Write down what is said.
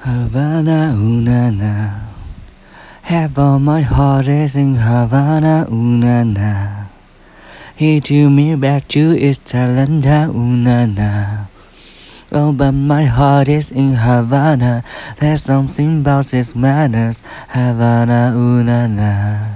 Havana, ooh na na. Half of my heart is in Havana, ooh na na. He to me back to East Atlanta, ooh na na. Oh, but my heart is in Havana. There's something about his manners, Havana, ooh na na.